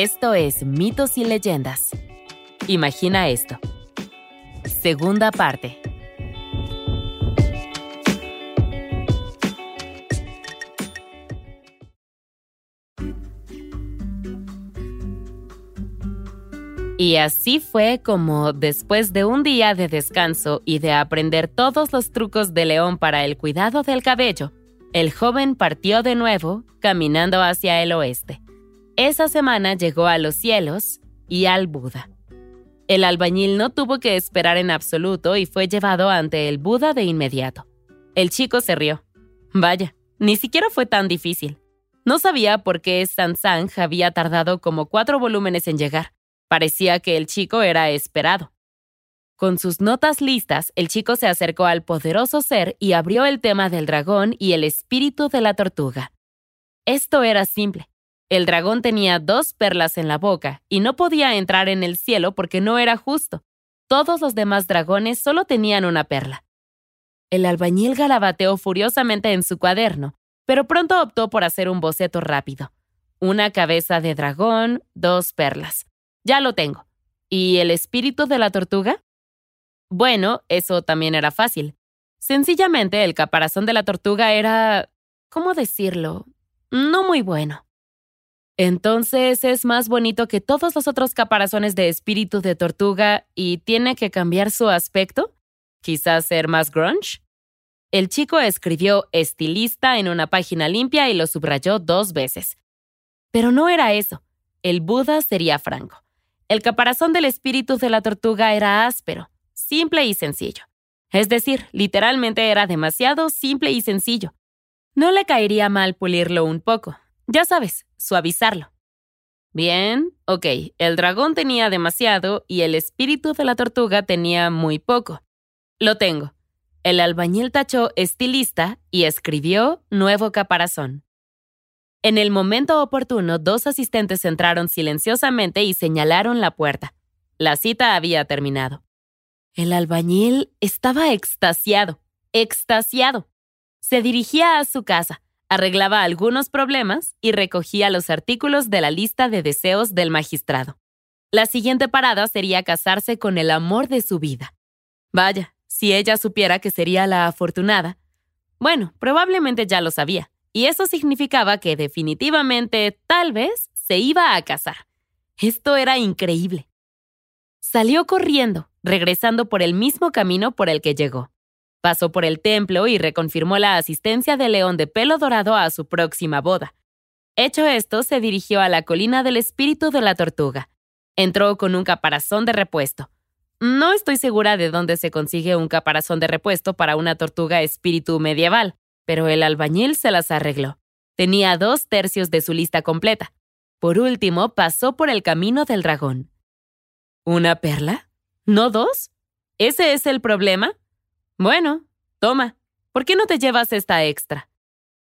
Esto es Mitos y Leyendas. Imagina esto. Segunda parte. Y así fue como, después de un día de descanso y de aprender todos los trucos de León para el cuidado del cabello, el joven partió de nuevo, caminando hacia el oeste. Esa semana llegó a los cielos y al Buda. El albañil no tuvo que esperar en absoluto y fue llevado ante el Buda de inmediato. El chico se rió. Vaya, ni siquiera fue tan difícil. No sabía por qué Sansang había tardado como cuatro volúmenes en llegar. Parecía que el chico era esperado. Con sus notas listas, el chico se acercó al poderoso ser y abrió el tema del dragón y el espíritu de la tortuga. Esto era simple. El dragón tenía dos perlas en la boca y no podía entrar en el cielo porque no era justo. Todos los demás dragones solo tenían una perla. El albañil galabateó furiosamente en su cuaderno, pero pronto optó por hacer un boceto rápido. Una cabeza de dragón, dos perlas. Ya lo tengo. ¿Y el espíritu de la tortuga? Bueno, eso también era fácil. Sencillamente el caparazón de la tortuga era... ¿Cómo decirlo? No muy bueno. Entonces es más bonito que todos los otros caparazones de espíritu de tortuga y tiene que cambiar su aspecto? Quizás ser más grunge? El chico escribió estilista en una página limpia y lo subrayó dos veces. Pero no era eso. El Buda sería franco. El caparazón del espíritu de la tortuga era áspero, simple y sencillo. Es decir, literalmente era demasiado simple y sencillo. No le caería mal pulirlo un poco. Ya sabes, suavizarlo. Bien, ok, el dragón tenía demasiado y el espíritu de la tortuga tenía muy poco. Lo tengo. El albañil tachó estilista y escribió nuevo caparazón. En el momento oportuno, dos asistentes entraron silenciosamente y señalaron la puerta. La cita había terminado. El albañil estaba extasiado, extasiado. Se dirigía a su casa, arreglaba algunos problemas y recogía los artículos de la lista de deseos del magistrado. La siguiente parada sería casarse con el amor de su vida. Vaya, si ella supiera que sería la afortunada. Bueno, probablemente ya lo sabía y eso significaba que definitivamente, tal vez, se iba a casar. Esto era increíble. Salió corriendo, regresando por el mismo camino por el que llegó. Pasó por el templo y reconfirmó la asistencia del león de pelo dorado a su próxima boda. Hecho esto, se dirigió a la colina del espíritu de la tortuga. Entró con un caparazón de repuesto. No estoy segura de dónde se consigue un caparazón de repuesto para una tortuga espíritu medieval, pero el albañil se las arregló. Tenía dos tercios de su lista completa. Por último, pasó por el camino del dragón. ¿Una perla? ¿No dos? ¿Ese es el problema? Bueno, toma, ¿por qué no te llevas esta extra?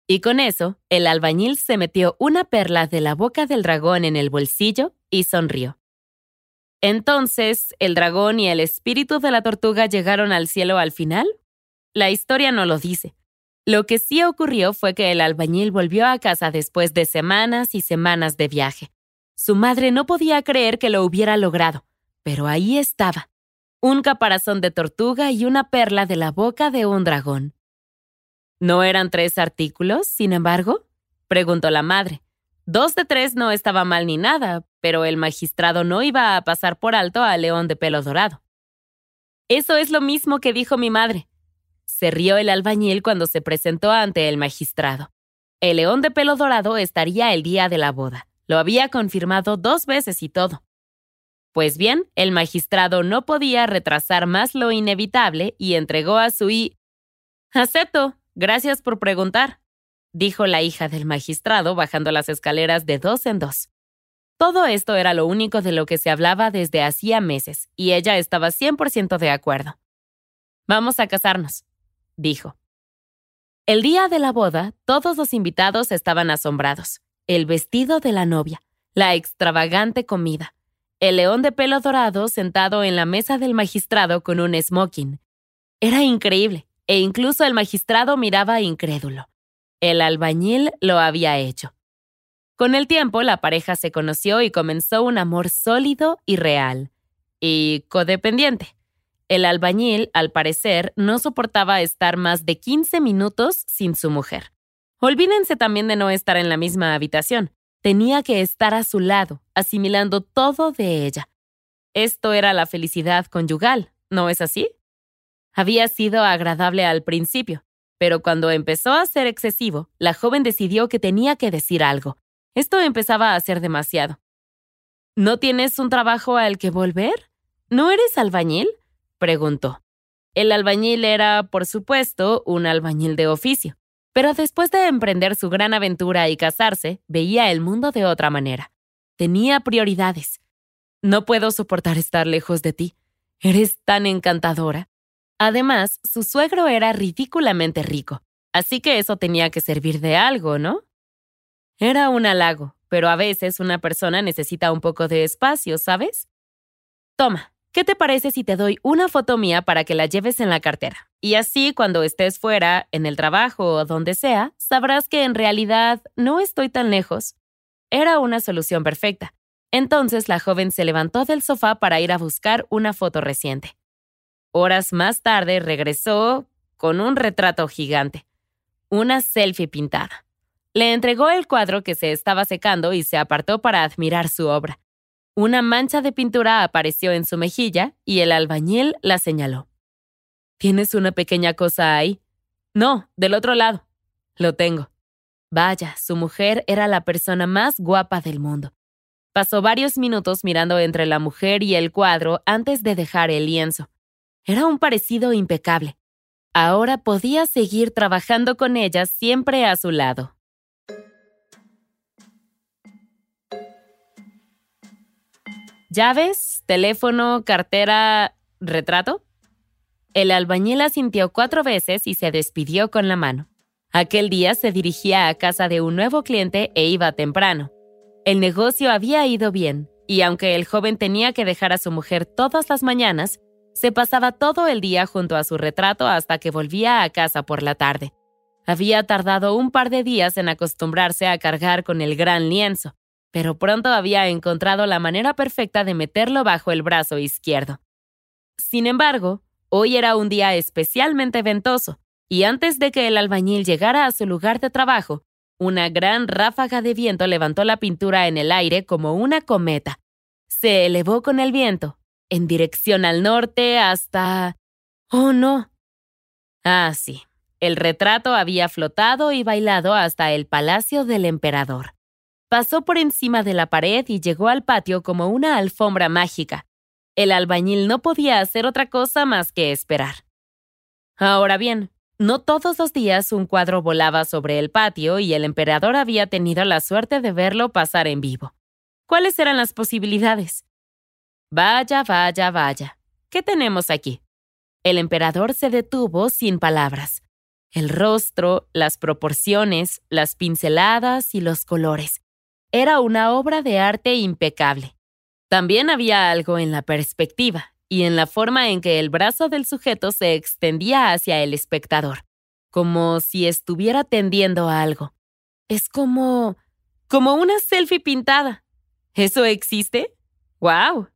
Y con eso, el albañil se metió una perla de la boca del dragón en el bolsillo y sonrió. Entonces, ¿el dragón y el espíritu de la tortuga llegaron al cielo al final? La historia no lo dice, lo que sí ocurrió fue que el albañil volvió a casa después de semanas y semanas de viaje. Su madre no podía creer que lo hubiera logrado, pero ahí estaba, un caparazón de tortuga y una perla de la boca de un dragón. ¿No eran tres artículos, sin embargo? preguntó la madre. Dos de tres no estaba mal ni nada, pero el magistrado no iba a pasar por alto al león de pelo dorado. Eso es lo mismo que dijo mi madre, se rió el albañil cuando se presentó ante el magistrado. El león de pelo dorado estaría el día de la boda. Lo había confirmado dos veces y todo. Pues bien, el magistrado no podía retrasar más lo inevitable y entregó a su hi... Acepto. Gracias por preguntar, dijo la hija del magistrado bajando las escaleras de dos en dos. Todo esto era lo único de lo que se hablaba desde hacía meses, y ella estaba 100% de acuerdo. Vamos a casarnos, dijo. El día de la boda, todos los invitados estaban asombrados. El vestido de la novia, la extravagante comida, el león de pelo dorado sentado en la mesa del magistrado con un smoking. Era increíble, e incluso el magistrado miraba incrédulo. El albañil lo había hecho. Con el tiempo, la pareja se conoció y comenzó un amor sólido y real. Y codependiente. El albañil, al parecer, no soportaba estar más de 15 minutos sin su mujer. Olvídense también de no estar en la misma habitación. Tenía que estar a su lado, asimilando todo de ella. Esto era la felicidad conyugal, ¿no es así? Había sido agradable al principio, pero cuando empezó a ser excesivo, la joven decidió que tenía que decir algo. Esto empezaba a ser demasiado. ¿No tienes un trabajo al que volver? ¿No eres albañil? preguntó. El albañil era, por supuesto, un albañil de oficio, pero después de emprender su gran aventura y casarse, veía el mundo de otra manera. Tenía prioridades. No puedo soportar estar lejos de ti. Eres tan encantadora. Además, su suegro era ridículamente rico, así que eso tenía que servir de algo, ¿no? Era un halago, pero a veces una persona necesita un poco de espacio, ¿sabes? Toma, ¿qué te parece si te doy una foto mía para que la lleves en la cartera? Y así, cuando estés fuera, en el trabajo o donde sea, sabrás que en realidad no estoy tan lejos. Era una solución perfecta. Entonces la joven se levantó del sofá para ir a buscar una foto reciente. Horas más tarde regresó con un retrato gigante, una selfie pintada. Le entregó el cuadro que se estaba secando y se apartó para admirar su obra. Una mancha de pintura apareció en su mejilla y el albañil la señaló. ¿Tienes una pequeña cosa ahí? No, del otro lado. Lo tengo. Vaya, su mujer era la persona más guapa del mundo. Pasó varios minutos mirando entre la mujer y el cuadro antes de dejar el lienzo. Era un parecido impecable. Ahora podía seguir trabajando con ella siempre a su lado. ¿Llaves? ¿Teléfono? ¿Cartera? ¿Retrato? El albañil asintió cuatro veces y se despidió con la mano. Aquel día se dirigía a casa de un nuevo cliente e iba temprano. El negocio había ido bien, y aunque el joven tenía que dejar a su mujer todas las mañanas, se pasaba todo el día junto a su retrato hasta que volvía a casa por la tarde. Había tardado un par de días en acostumbrarse a cargar con el gran lienzo, pero pronto había encontrado la manera perfecta de meterlo bajo el brazo izquierdo. Sin embargo, hoy era un día especialmente ventoso, y antes de que el albañil llegara a su lugar de trabajo, una gran ráfaga de viento levantó la pintura en el aire como una cometa. Se elevó con el viento en dirección al norte hasta... Oh, no. Ah, sí. El retrato había flotado y bailado hasta el palacio del emperador. Pasó por encima de la pared y llegó al patio como una alfombra mágica. El albañil no podía hacer otra cosa más que esperar. Ahora bien, no todos los días un cuadro volaba sobre el patio y el emperador había tenido la suerte de verlo pasar en vivo. ¿Cuáles eran las posibilidades? Vaya, vaya, vaya. ¿Qué tenemos aquí? El emperador se detuvo sin palabras. El rostro, las proporciones, las pinceladas y los colores. Era una obra de arte impecable. También había algo en la perspectiva y en la forma en que el brazo del sujeto se extendía hacia el espectador, como si estuviera tendiendo a algo. Es como... como una selfie pintada. ¿Eso existe? ¡Wow!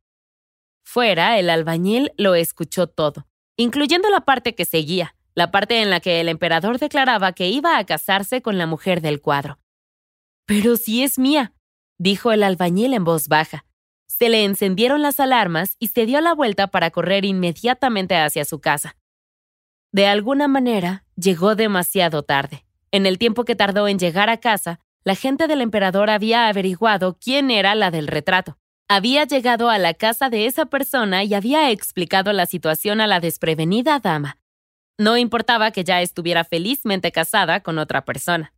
Fuera, el albañil lo escuchó todo, incluyendo la parte que seguía, la parte en la que el emperador declaraba que iba a casarse con la mujer del cuadro. Pero si es mía, dijo el albañil en voz baja. Se le encendieron las alarmas y se dio la vuelta para correr inmediatamente hacia su casa. De alguna manera, llegó demasiado tarde. En el tiempo que tardó en llegar a casa, la gente del emperador había averiguado quién era la del retrato. Había llegado a la casa de esa persona y había explicado la situación a la desprevenida dama. No importaba que ya estuviera felizmente casada con otra persona.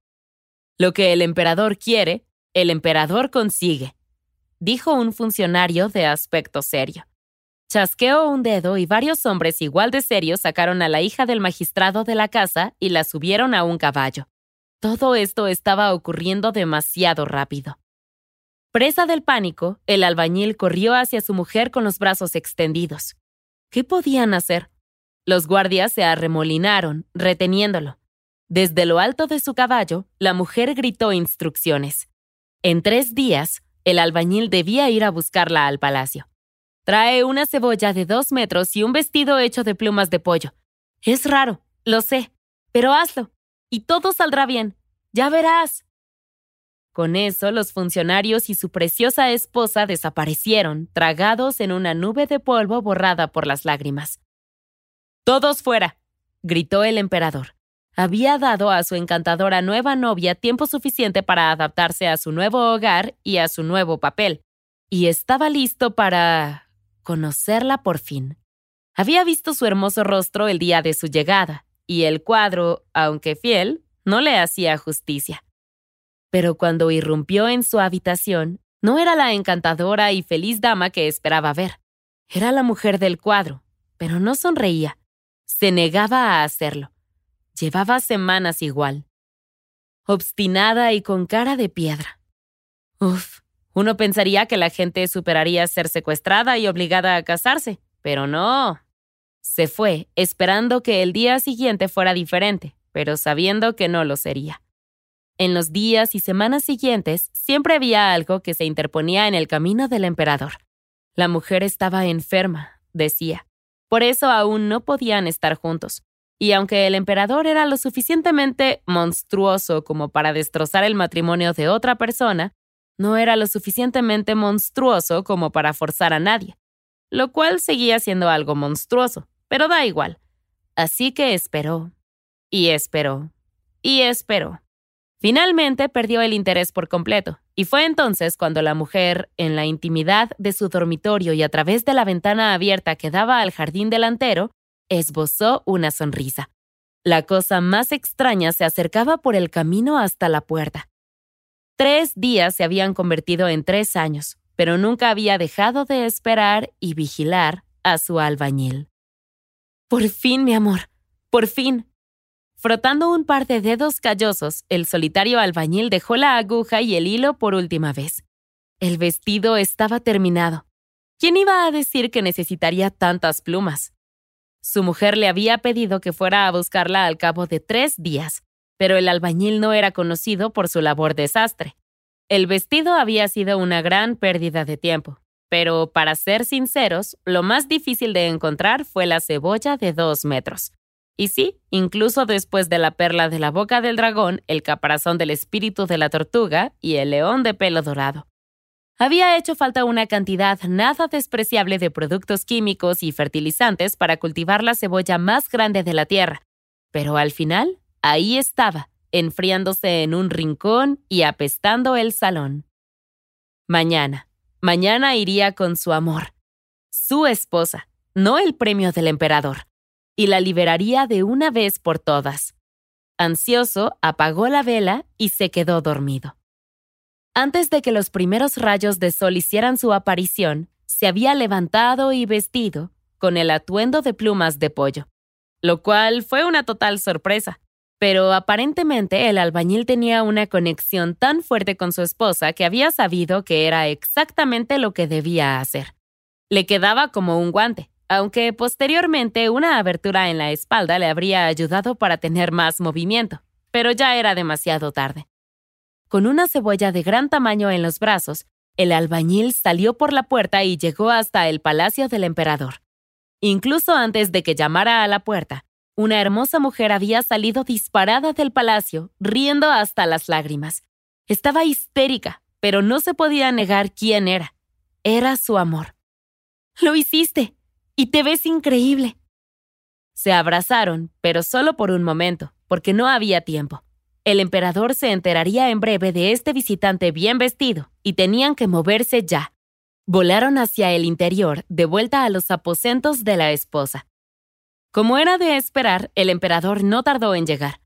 Lo que el emperador quiere, el emperador consigue, dijo un funcionario de aspecto serio. Chasqueó un dedo y varios hombres igual de serios sacaron a la hija del magistrado de la casa y la subieron a un caballo. Todo esto estaba ocurriendo demasiado rápido. Presa del pánico, el albañil corrió hacia su mujer con los brazos extendidos. ¿Qué podían hacer? Los guardias se arremolinaron, reteniéndolo. Desde lo alto de su caballo, la mujer gritó instrucciones. En tres días, el albañil debía ir a buscarla al palacio. Trae una cebolla de dos metros y un vestido hecho de plumas de pollo. Es raro, lo sé, pero hazlo, y todo saldrá bien. Ya verás. Con eso, los funcionarios y su preciosa esposa desaparecieron, tragados en una nube de polvo borrada por las lágrimas. Todos fuera, gritó el emperador. Había dado a su encantadora nueva novia tiempo suficiente para adaptarse a su nuevo hogar y a su nuevo papel, y estaba listo para conocerla por fin. Había visto su hermoso rostro el día de su llegada, y el cuadro, aunque fiel, no le hacía justicia. Pero cuando irrumpió en su habitación, no era la encantadora y feliz dama que esperaba ver. Era la mujer del cuadro, pero no sonreía. Se negaba a hacerlo. Llevaba semanas igual. Obstinada y con cara de piedra. Uf, uno pensaría que la gente superaría ser secuestrada y obligada a casarse, pero no. Se fue, esperando que el día siguiente fuera diferente, pero sabiendo que no lo sería. En los días y semanas siguientes siempre había algo que se interponía en el camino del emperador. La mujer estaba enferma, decía. Por eso aún no podían estar juntos. Y aunque el emperador era lo suficientemente monstruoso como para destrozar el matrimonio de otra persona, no era lo suficientemente monstruoso como para forzar a nadie, lo cual seguía siendo algo monstruoso, pero da igual. Así que esperó, y esperó, y esperó. Finalmente perdió el interés por completo, y fue entonces cuando la mujer, en la intimidad de su dormitorio y a través de la ventana abierta que daba al jardín delantero, esbozó una sonrisa. La cosa más extraña se acercaba por el camino hasta la puerta. Tres días se habían convertido en tres años, pero nunca había dejado de esperar y vigilar a su albañil. Por fin, mi amor, por fin, Frotando un par de dedos callosos, el solitario albañil dejó la aguja y el hilo por última vez. El vestido estaba terminado. ¿Quién iba a decir que necesitaría tantas plumas? Su mujer le había pedido que fuera a buscarla al cabo de tres días, pero el albañil no era conocido por su labor desastre. El vestido había sido una gran pérdida de tiempo, pero para ser sinceros, lo más difícil de encontrar fue la cebolla de dos metros. Y sí, incluso después de la perla de la boca del dragón, el caparazón del espíritu de la tortuga y el león de pelo dorado. Había hecho falta una cantidad nada despreciable de productos químicos y fertilizantes para cultivar la cebolla más grande de la tierra, pero al final, ahí estaba, enfriándose en un rincón y apestando el salón. Mañana, mañana iría con su amor, su esposa, no el premio del emperador y la liberaría de una vez por todas. Ansioso, apagó la vela y se quedó dormido. Antes de que los primeros rayos de sol hicieran su aparición, se había levantado y vestido con el atuendo de plumas de pollo, lo cual fue una total sorpresa. Pero aparentemente el albañil tenía una conexión tan fuerte con su esposa que había sabido que era exactamente lo que debía hacer. Le quedaba como un guante, aunque posteriormente una abertura en la espalda le habría ayudado para tener más movimiento, pero ya era demasiado tarde. Con una cebolla de gran tamaño en los brazos, el albañil salió por la puerta y llegó hasta el palacio del emperador. Incluso antes de que llamara a la puerta, una hermosa mujer había salido disparada del palacio, riendo hasta las lágrimas. Estaba histérica, pero no se podía negar quién era. Era su amor. Lo hiciste, y te ves increíble. Se abrazaron, pero solo por un momento, porque no había tiempo. El emperador se enteraría en breve de este visitante bien vestido, y tenían que moverse ya. Volaron hacia el interior, de vuelta a los aposentos de la esposa. Como era de esperar, el emperador no tardó en llegar.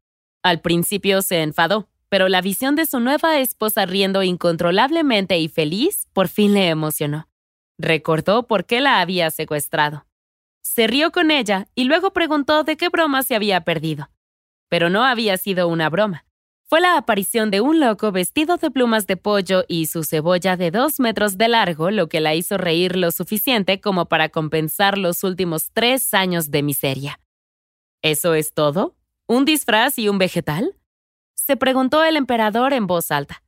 Al principio se enfadó, pero la visión de su nueva esposa riendo incontrolablemente y feliz por fin le emocionó. Recordó por qué la había secuestrado. Se rió con ella y luego preguntó de qué broma se había perdido. Pero no había sido una broma. Fue la aparición de un loco vestido de plumas de pollo y su cebolla de dos metros de largo lo que la hizo reír lo suficiente como para compensar los últimos tres años de miseria. ¿Eso es todo? ¿Un disfraz y un vegetal? Se preguntó el emperador en voz alta.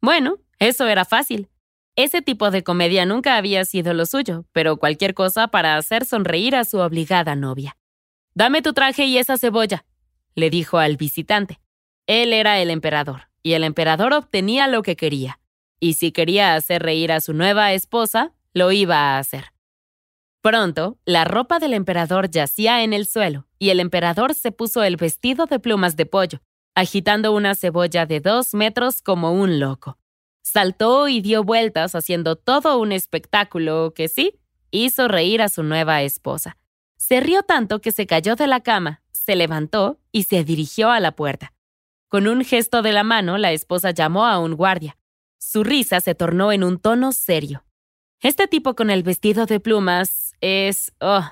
Bueno, Eso era fácil. Ese tipo de comedia nunca había sido lo suyo, pero cualquier cosa para hacer sonreír a su obligada novia. Dame tu traje y esa cebolla, le dijo al visitante. Él era el emperador, y el emperador obtenía lo que quería. Y si quería hacer reír a su nueva esposa, lo iba a hacer. Pronto, la ropa del emperador yacía en el suelo, y el emperador se puso el vestido de plumas de pollo, agitando una cebolla de dos metros como un loco. Saltó y dio vueltas haciendo todo un espectáculo que sí, hizo reír a su nueva esposa. Se rió tanto que se cayó de la cama, se levantó y se dirigió a la puerta. Con un gesto de la mano, la esposa llamó a un guardia. Su risa se tornó en un tono serio. Este tipo con el vestido de plumas es... Oh,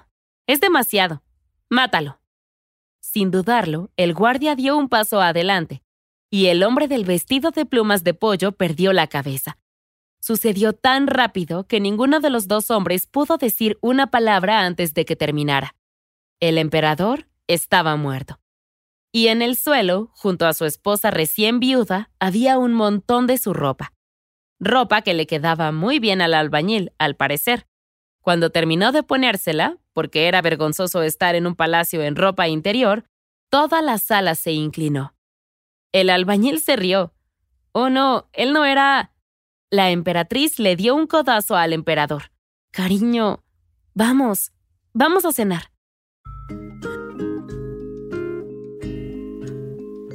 es demasiado. Mátalo. Sin dudarlo, el guardia dio un paso adelante, y el hombre del vestido de plumas de pollo perdió la cabeza. Sucedió tan rápido que ninguno de los dos hombres pudo decir una palabra antes de que terminara. El emperador estaba muerto. Y en el suelo, junto a su esposa recién viuda, había un montón de su ropa. Ropa que le quedaba muy bien al albañil, al parecer. Cuando terminó de ponérsela, porque era vergonzoso estar en un palacio en ropa interior, toda la sala se inclinó. El albañil se rió. Oh, no, él no era... La emperatriz le dio un codazo al emperador. Cariño, vamos, vamos a cenar.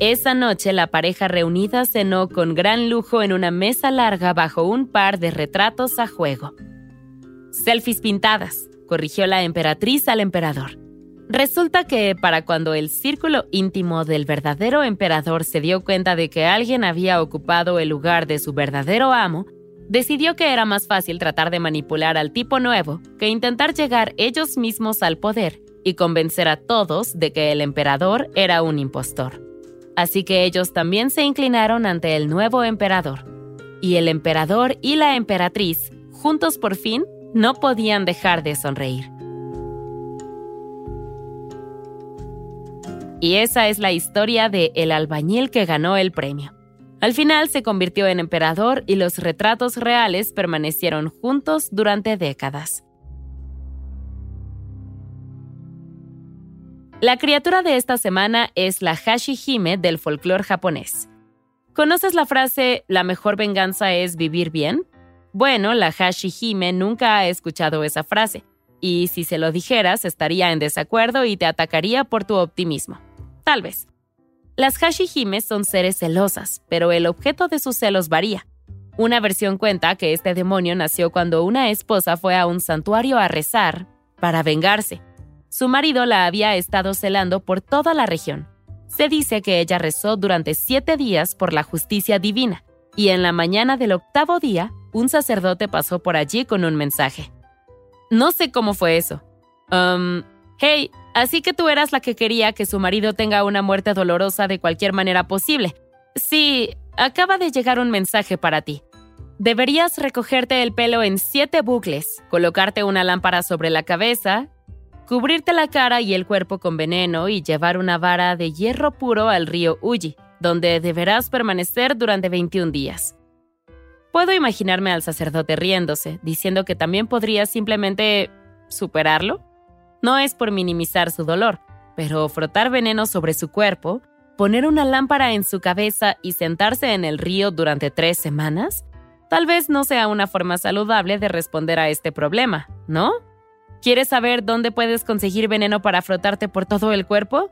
Esa noche la pareja reunida cenó con gran lujo en una mesa larga bajo un par de retratos a juego. Selfies pintadas, corrigió la emperatriz al emperador. Resulta que para cuando el círculo íntimo del verdadero emperador se dio cuenta de que alguien había ocupado el lugar de su verdadero amo, decidió que era más fácil tratar de manipular al tipo nuevo que intentar llegar ellos mismos al poder y convencer a todos de que el emperador era un impostor. Así que ellos también se inclinaron ante el nuevo emperador. Y el emperador y la emperatriz, juntos por fin, no podían dejar de sonreír. Y esa es la historia de El albañil que ganó el premio. Al final se convirtió en emperador y los retratos reales permanecieron juntos durante décadas. La criatura de esta semana es la Hashihime del folclore japonés. ¿Conoces la frase la mejor venganza es vivir bien? Bueno, la Hashihime nunca ha escuchado esa frase, y si se lo dijeras estaría en desacuerdo y te atacaría por tu optimismo. Tal vez. Las Hashihimes son seres celosas, pero el objeto de sus celos varía. Una versión cuenta que este demonio nació cuando una esposa fue a un santuario a rezar para vengarse. Su marido la había estado celando por toda la región. Se dice que ella rezó durante siete días por la justicia divina, y en la mañana del octavo día, un sacerdote pasó por allí con un mensaje. No sé cómo fue eso. Um, hey, Así que tú eras la que quería que su marido tenga una muerte dolorosa de cualquier manera posible. Sí, acaba de llegar un mensaje para ti. Deberías recogerte el pelo en siete bucles, colocarte una lámpara sobre la cabeza, cubrirte la cara y el cuerpo con veneno y llevar una vara de hierro puro al río Uji, donde deberás permanecer durante 21 días. Puedo imaginarme al sacerdote riéndose, diciendo que también podría simplemente superarlo. No es por minimizar su dolor, pero frotar veneno sobre su cuerpo, poner una lámpara en su cabeza y sentarse en el río durante tres semanas, tal vez no sea una forma saludable de responder a este problema, ¿no? ¿Quieres saber dónde puedes conseguir veneno para frotarte por todo el cuerpo?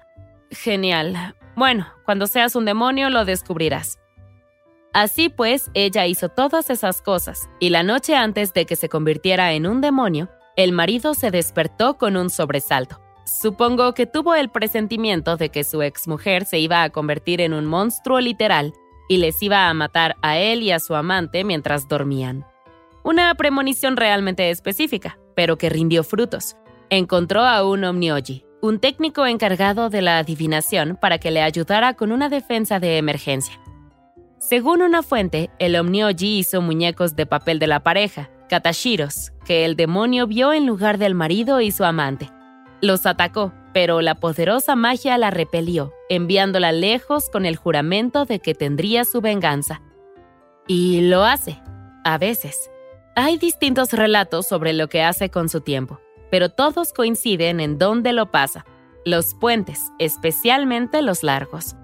Genial. Bueno, cuando seas un demonio lo descubrirás. Así pues, ella hizo todas esas cosas, y la noche antes de que se convirtiera en un demonio, el marido se despertó con un sobresalto. Supongo que tuvo el presentimiento de que su exmujer se iba a convertir en un monstruo literal y les iba a matar a él y a su amante mientras dormían. Una premonición realmente específica, pero que rindió frutos. Encontró a un Omnioji, un técnico encargado de la adivinación para que le ayudara con una defensa de emergencia. Según una fuente, el Omnioji hizo muñecos de papel de la pareja, Katashiros, que el demonio vio en lugar del marido y su amante. Los atacó, pero la poderosa magia la repelió, enviándola lejos con el juramento de que tendría su venganza. Y lo hace, a veces. Hay distintos relatos sobre lo que hace con su tiempo, pero todos coinciden en dónde lo pasa, los puentes, especialmente los largos.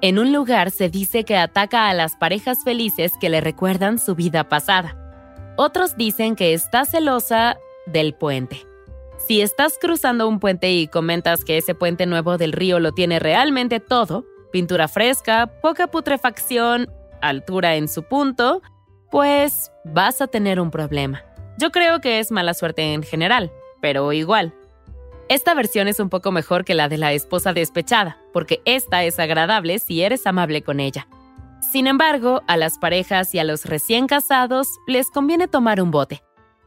En un lugar se dice que ataca a las parejas felices que le recuerdan su vida pasada. Otros dicen que está celosa del puente. Si estás cruzando un puente y comentas que ese puente nuevo del río lo tiene realmente todo, pintura fresca, poca putrefacción, altura en su punto, pues vas a tener un problema. Yo creo que es mala suerte en general, pero igual. Esta versión es un poco mejor que la de la esposa despechada, porque esta es agradable si eres amable con ella. Sin embargo, a las parejas y a los recién casados les conviene tomar un bote.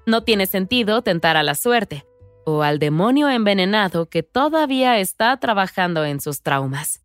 No tiene sentido tentar a la suerte, o al demonio envenenado que todavía está trabajando en sus traumas.